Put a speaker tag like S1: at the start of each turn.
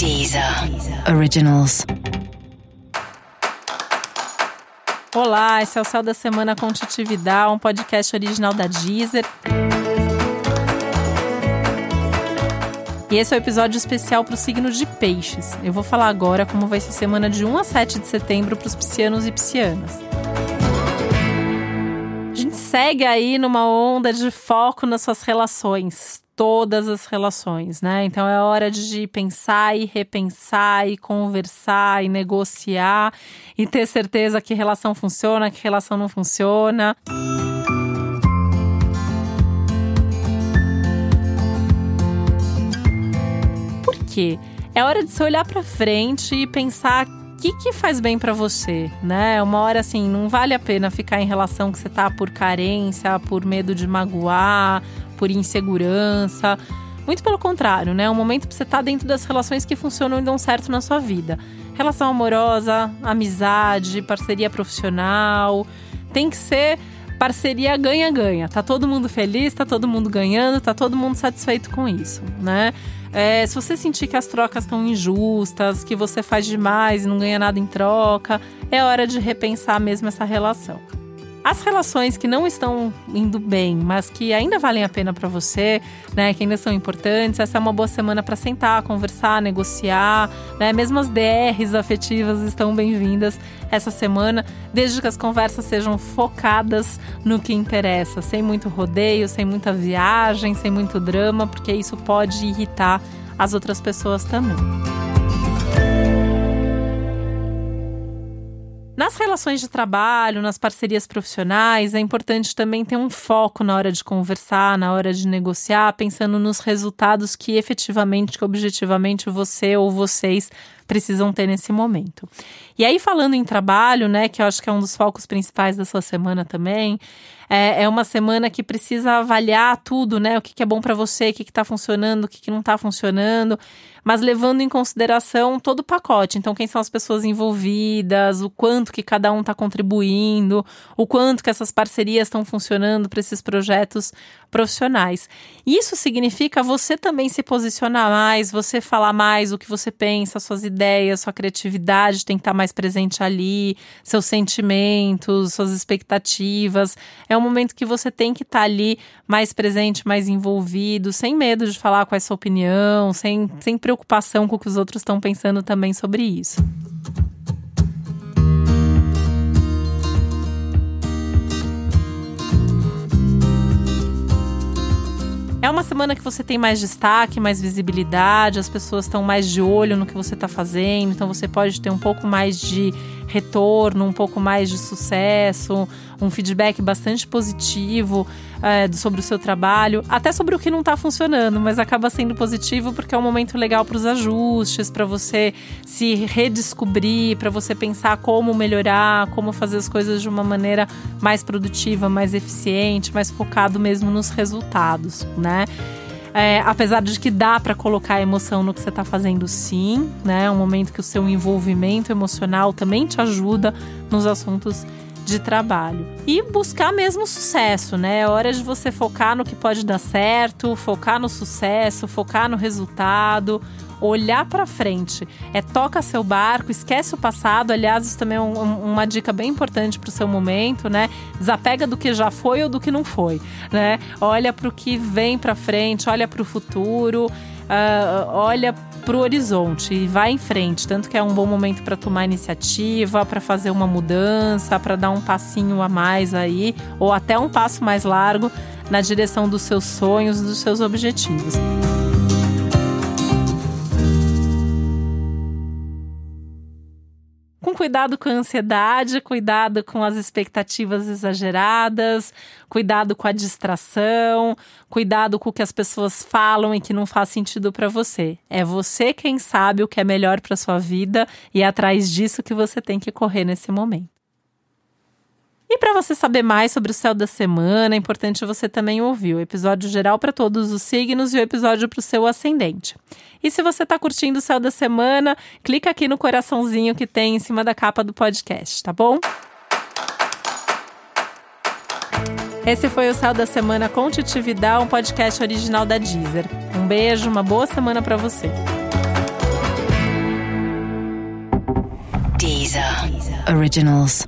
S1: Deezer Originals.
S2: Olá, esse é o Céu da Semana com Titi Vidal, um podcast original da Deezer. E esse é o um episódio especial para o signo de Peixes. Eu vou falar agora como vai ser semana de 1 a 7 de setembro para os piscianos e piscianas. A gente segue aí numa onda de foco nas suas relações todas as relações, né? Então é hora de pensar e repensar e conversar e negociar e ter certeza que relação funciona, que relação não funciona. Por quê? É hora de você olhar para frente e pensar que, que faz bem para você, né? Uma hora assim, não vale a pena ficar em relação que você tá por carência, por medo de magoar, por insegurança. Muito pelo contrário, né? É um momento para você estar tá dentro das relações que funcionam e dão certo na sua vida. Relação amorosa, amizade, parceria profissional. Tem que ser parceria ganha-ganha. Tá todo mundo feliz, tá todo mundo ganhando, tá todo mundo satisfeito com isso, né? É, se você sentir que as trocas estão injustas, que você faz demais e não ganha nada em troca, é hora de repensar mesmo essa relação. As relações que não estão indo bem, mas que ainda valem a pena para você, né, que ainda são importantes, essa é uma boa semana para sentar, conversar, negociar, né? Mesmo as DRs afetivas estão bem-vindas essa semana, desde que as conversas sejam focadas no que interessa, sem muito rodeio, sem muita viagem, sem muito drama, porque isso pode irritar as outras pessoas também. Nas relações de trabalho, nas parcerias profissionais, é importante também ter um foco na hora de conversar, na hora de negociar, pensando nos resultados que efetivamente, que objetivamente você ou vocês precisam ter nesse momento. E aí, falando em trabalho, né, que eu acho que é um dos focos principais da sua semana também, é, é uma semana que precisa avaliar tudo, né, o que, que é bom para você, o que está funcionando, o que, que não está funcionando, mas levando em consideração todo o pacote. Então, quem são as pessoas envolvidas, o quanto que cada um está contribuindo, o quanto que essas parcerias estão funcionando para esses projetos profissionais. Isso significa você também se posicionar mais, você falar mais o que você pensa, suas ideias, sua criatividade tem que estar mais presente ali, seus sentimentos, suas expectativas. É um momento que você tem que estar ali mais presente, mais envolvido, sem medo de falar qual é a sua opinião, sem, sem preocupação com o que os outros estão pensando também sobre isso. É uma semana que você tem mais destaque, mais visibilidade, as pessoas estão mais de olho no que você está fazendo, então você pode ter um pouco mais de retorno, um pouco mais de sucesso, um feedback bastante positivo é, sobre o seu trabalho, até sobre o que não está funcionando, mas acaba sendo positivo porque é um momento legal para os ajustes, para você se redescobrir, para você pensar como melhorar, como fazer as coisas de uma maneira mais produtiva, mais eficiente, mais focado mesmo nos resultados, né? É, apesar de que dá para colocar emoção no que você está fazendo, sim, né? É um momento que o seu envolvimento emocional também te ajuda nos assuntos de trabalho. E buscar mesmo sucesso, né? É hora de você focar no que pode dar certo, focar no sucesso, focar no resultado, olhar para frente. É toca seu barco, esquece o passado. Aliás, isso também é um, uma dica bem importante para o seu momento, né? Desapega do que já foi ou do que não foi, né? Olha para o que vem para frente, olha para o futuro, uh, olha para o horizonte e vai em frente. Tanto que é um bom momento para tomar iniciativa, para fazer uma mudança, para dar um passinho a mais aí, ou até um passo mais largo na direção dos seus sonhos, dos seus objetivos. Cuidado com a ansiedade, cuidado com as expectativas exageradas, cuidado com a distração, cuidado com o que as pessoas falam e que não faz sentido para você. É você quem sabe o que é melhor para sua vida e é atrás disso que você tem que correr nesse momento. E para você saber mais sobre o céu da semana, é importante você também ouvir o episódio geral para todos os signos e o episódio para o seu ascendente. E se você está curtindo o céu da semana, clica aqui no coraçãozinho que tem em cima da capa do podcast, tá bom? Esse foi o Céu da Semana com Titi Vidal, um podcast original da Deezer. Um beijo, uma boa semana para você.
S1: Deezer. Originals.